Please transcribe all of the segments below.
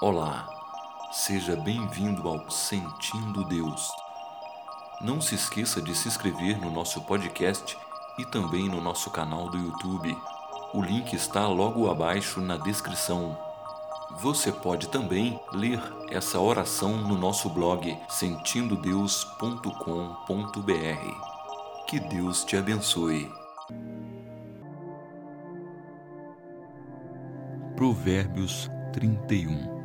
Olá, seja bem-vindo ao Sentindo Deus. Não se esqueça de se inscrever no nosso podcast e também no nosso canal do YouTube. O link está logo abaixo na descrição. Você pode também ler essa oração no nosso blog sentindo-deus.com.br. Que Deus te abençoe. Provérbios 31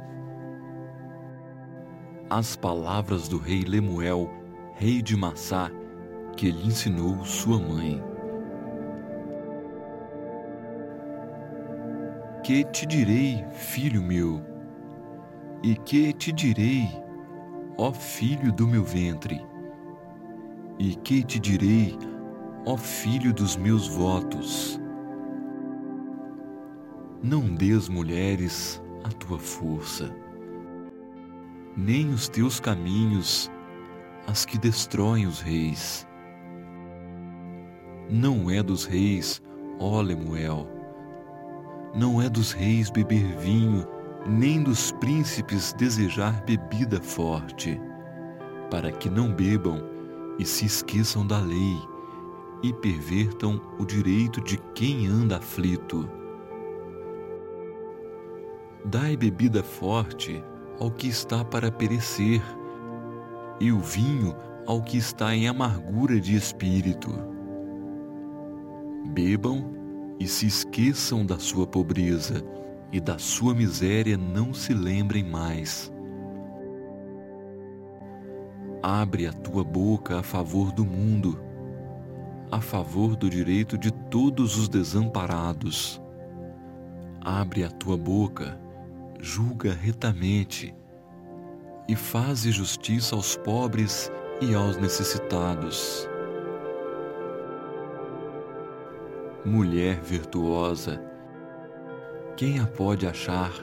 as palavras do rei Lemuel, rei de Massá, que lhe ensinou sua mãe. Que te direi, filho meu? E que te direi, ó filho do meu ventre? E que te direi, ó filho dos meus votos? Não des mulheres a tua força nem os teus caminhos as que destroem os reis. Não é dos reis, ó Lemuel, não é dos reis beber vinho, nem dos príncipes desejar bebida forte, para que não bebam e se esqueçam da lei e pervertam o direito de quem anda aflito. Dai bebida forte ao que está para perecer, e o vinho ao que está em amargura de espírito. Bebam e se esqueçam da sua pobreza, e da sua miséria não se lembrem mais. Abre a tua boca a favor do mundo, a favor do direito de todos os desamparados. Abre a tua boca julga retamente e faze justiça aos pobres e aos necessitados. Mulher virtuosa, quem a pode achar?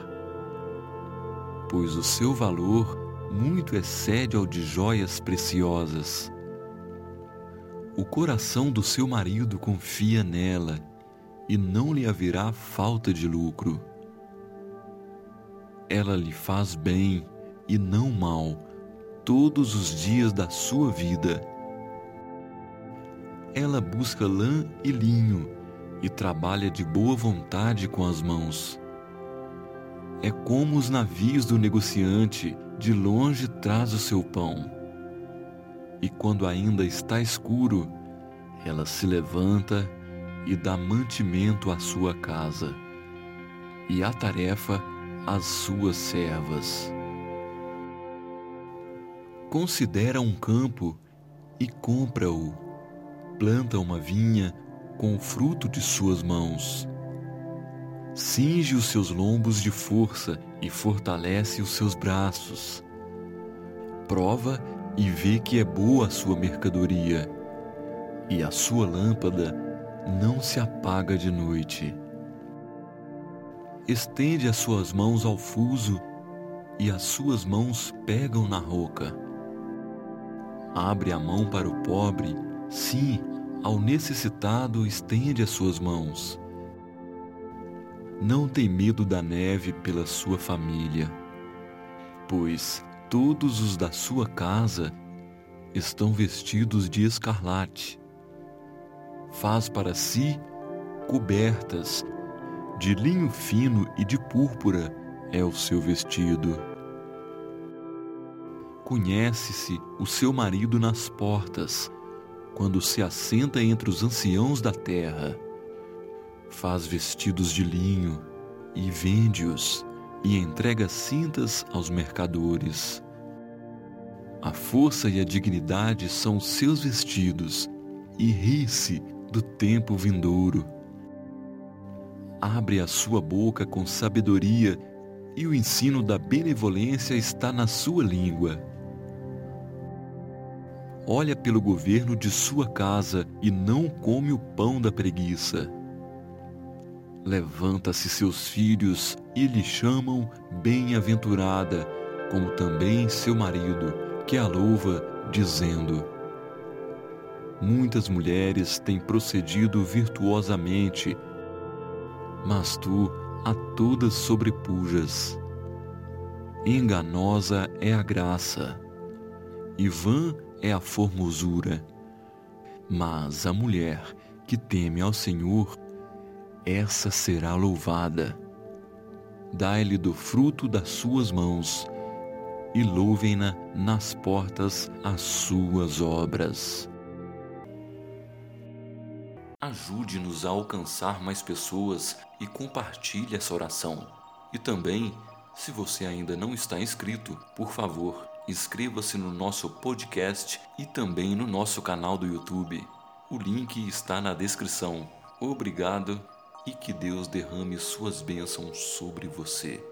Pois o seu valor muito excede ao de joias preciosas. O coração do seu marido confia nela, e não lhe haverá falta de lucro ela lhe faz bem e não mal todos os dias da sua vida. Ela busca lã e linho e trabalha de boa vontade com as mãos. É como os navios do negociante, de longe traz o seu pão. E quando ainda está escuro, ela se levanta e dá mantimento à sua casa. E a tarefa as suas servas. Considera um campo e compra-o. Planta uma vinha com o fruto de suas mãos. Cinge os seus lombos de força e fortalece os seus braços. Prova e vê que é boa a sua mercadoria, e a sua lâmpada não se apaga de noite estende as suas mãos ao fuso e as suas mãos pegam na roca. Abre a mão para o pobre, sim, ao necessitado estende as suas mãos. Não tem medo da neve pela sua família, pois todos os da sua casa estão vestidos de escarlate. Faz para si cobertas de linho fino e de púrpura é o seu vestido. Conhece-se o seu marido nas portas, quando se assenta entre os anciãos da terra. Faz vestidos de linho e vende-os, e entrega cintas aos mercadores. A força e a dignidade são seus vestidos, e ri-se do tempo vindouro abre a sua boca com sabedoria e o ensino da benevolência está na sua língua. Olha pelo governo de sua casa e não come o pão da preguiça. Levanta-se seus filhos e lhe chamam bem-aventurada, como também seu marido, que a louva, dizendo: Muitas mulheres têm procedido virtuosamente, mas tu a todas sobrepujas. enganosa é a graça, e vã é a formosura. Mas a mulher que teme ao Senhor, essa será louvada. Dai-lhe do fruto das suas mãos, e louvem-na nas portas as suas obras. Ajude-nos a alcançar mais pessoas e compartilhe essa oração. E também, se você ainda não está inscrito, por favor, inscreva-se no nosso podcast e também no nosso canal do YouTube. O link está na descrição. Obrigado e que Deus derrame suas bênçãos sobre você.